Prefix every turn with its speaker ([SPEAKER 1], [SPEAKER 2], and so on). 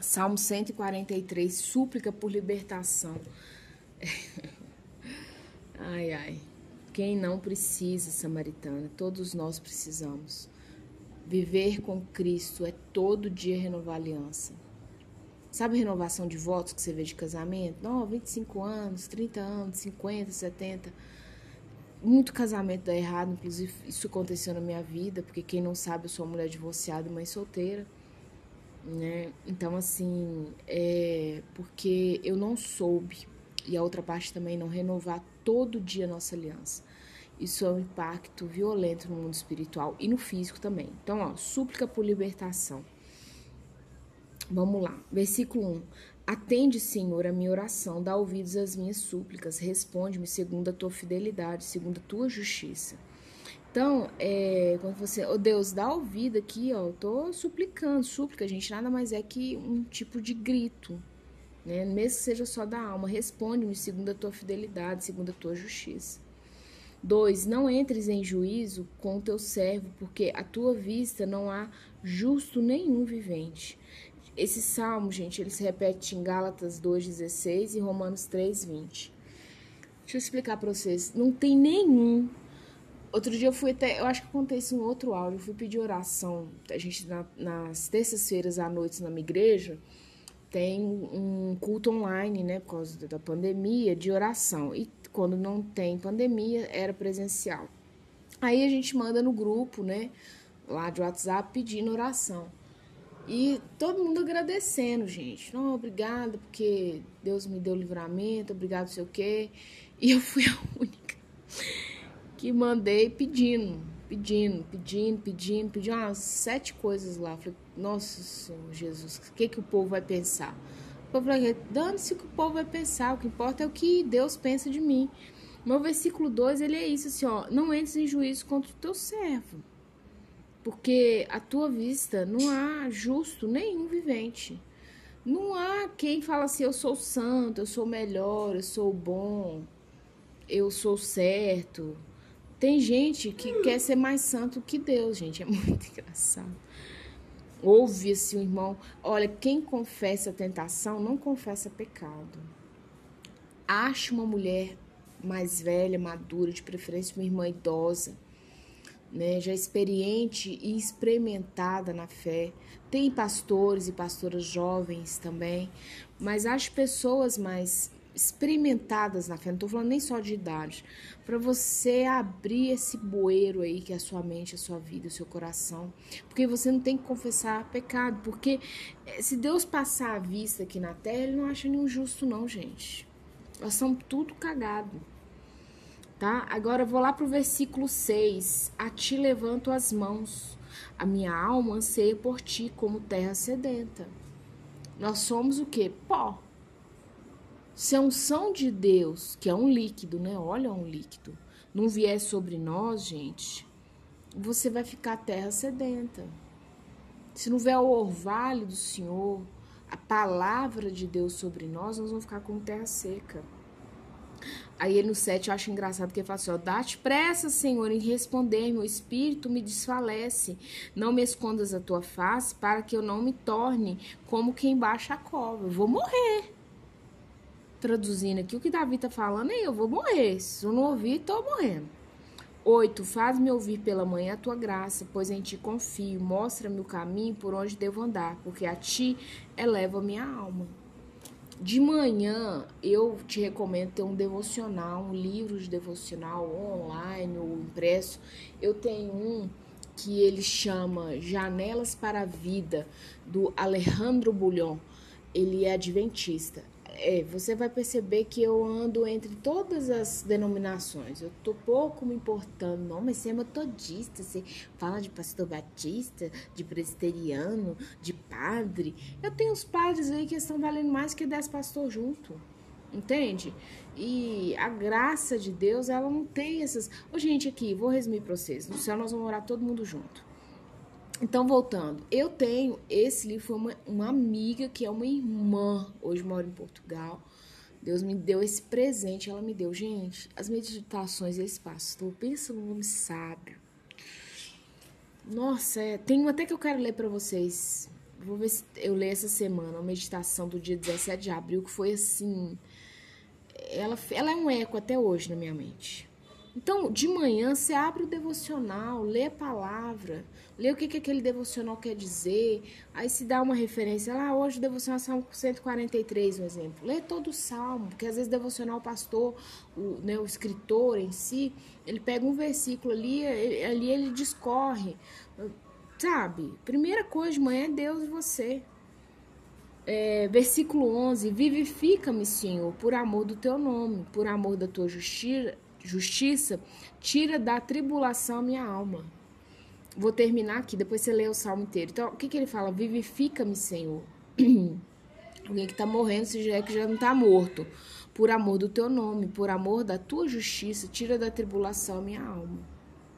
[SPEAKER 1] Salmo 143, súplica por libertação. ai, ai. Quem não precisa, samaritana? Todos nós precisamos. Viver com Cristo é todo dia renovar aliança. Sabe renovação de votos que você vê de casamento? Não, 25 anos, 30 anos, 50, 70. Muito casamento dá errado, inclusive isso aconteceu na minha vida, porque quem não sabe, eu sou uma mulher divorciada e mãe solteira. Né? Então, assim, é porque eu não soube, e a outra parte também, não renovar todo dia a nossa aliança. Isso é um impacto violento no mundo espiritual e no físico também. Então, ó, súplica por libertação. Vamos lá. Versículo 1. Atende, Senhor, a minha oração, dá ouvidos às minhas súplicas, responde-me segundo a tua fidelidade, segundo a tua justiça. Então, é, quando você, oh Deus, dá ouvido aqui, ó, eu tô suplicando, súplica, gente, nada mais é que um tipo de grito, né? Mesmo que seja só da alma, responde-me segundo a tua fidelidade, segundo a tua justiça. 2. Não entres em juízo com o teu servo, porque à tua vista não há justo nenhum vivente. Esse salmo, gente, ele se repete em Gálatas 2,16 e Romanos 3,20. Deixa eu explicar para vocês. Não tem nenhum. Outro dia eu fui até. Eu acho que acontece um outro áudio. Eu fui pedir oração. A gente, na, nas terças-feiras à noite na minha igreja, tem um culto online, né? Por causa da pandemia, de oração. E quando não tem pandemia, era presencial. Aí a gente manda no grupo, né, lá de WhatsApp, pedindo oração. E todo mundo agradecendo, gente. Não, obrigada, porque Deus me deu livramento, obrigado, sei o quê. E eu fui a única que mandei pedindo, pedindo, pedindo, pedindo, pedindo umas sete coisas lá. Falei, nossa Senhor Jesus, o que, que o povo vai pensar? O povo vai dando-se o que o povo vai pensar, o que importa é o que Deus pensa de mim. Meu versículo 2, ele é isso assim, ó, não entres em juízo contra o teu servo, porque a tua vista não há justo nenhum vivente. Não há quem fala assim, eu sou santo, eu sou melhor, eu sou bom, eu sou certo. Tem gente que quer ser mais santo que Deus, gente, é muito engraçado. Ouve-se o irmão. Olha, quem confessa tentação não confessa pecado. Ache uma mulher mais velha, madura, de preferência uma irmã idosa, né, já experiente e experimentada na fé. Tem pastores e pastoras jovens também, mas acho pessoas mais experimentadas na fé, não estou falando nem só de idade, para você abrir esse bueiro aí que é a sua mente, a sua vida, o seu coração, porque você não tem que confessar pecado, porque eh, se Deus passar a vista aqui na terra, ele não acha nenhum justo não, gente. Nós somos tudo cagado. Tá? Agora eu vou lá pro versículo 6. A ti levanto as mãos. A minha alma anseia por ti como terra sedenta. Nós somos o que? Pó. Se a unção de Deus, que é um líquido, né? Olha, um líquido, não vier sobre nós, gente, você vai ficar terra sedenta. Se não vier o orvalho do Senhor, a palavra de Deus sobre nós, nós vamos ficar com terra seca. Aí ele no 7 eu acho engraçado que ele fala assim: ó, dá-te pressa, Senhor, em responder, meu espírito me desfalece. Não me escondas a tua face, para que eu não me torne como quem baixa a cova. Eu vou morrer traduzindo aqui, o que Davi tá falando é: eu vou morrer. Se eu não ouvir, tô morrendo. 8. Faz-me ouvir pela manhã a tua graça, pois em ti confio. Mostra-me o caminho por onde devo andar, porque a ti eleva minha alma. De manhã, eu te recomendo ter um devocional, um livro de devocional online ou impresso. Eu tenho um que ele chama Janelas para a Vida, do Alejandro Bulhon. Ele é adventista é, você vai perceber que eu ando entre todas as denominações. Eu tô pouco me importando, não, mas você é metodista, você fala de pastor batista, de presbiteriano, de padre. Eu tenho os padres aí que estão valendo mais que 10 pastores junto. Entende? E a graça de Deus, ela não tem essas. Ô, gente, aqui, vou resumir pra vocês. No céu nós vamos morar todo mundo junto. Então, voltando, eu tenho esse livro, foi uma, uma amiga que é uma irmã, hoje mora em Portugal. Deus me deu esse presente, ela me deu. Gente, as meditações desse pastor, pensa no nome sábio. Nossa, é, tem um até que eu quero ler para vocês. Vou ver se eu leio essa semana, a meditação do dia 17 de abril, que foi assim. Ela, ela é um eco até hoje na minha mente. Então, de manhã, você abre o devocional, lê a palavra, lê o que, que aquele devocional quer dizer, aí se dá uma referência, lá, ah, hoje o devocional é Salmo 143, um exemplo. Lê todo o Salmo, porque às vezes o devocional, pastor, o, né, o escritor em si, ele pega um versículo ali, ali ele discorre, sabe? Primeira coisa de manhã é Deus e você. É, versículo 11: Vivifica-me, Senhor, por amor do teu nome, por amor da tua justiça justiça, tira da tribulação minha alma. Vou terminar aqui, depois você lê o salmo inteiro. Então, o que, que ele fala? Vivifica-me, Senhor. Alguém que está morrendo, se já é que já não está morto. Por amor do teu nome, por amor da tua justiça, tira da tribulação minha alma.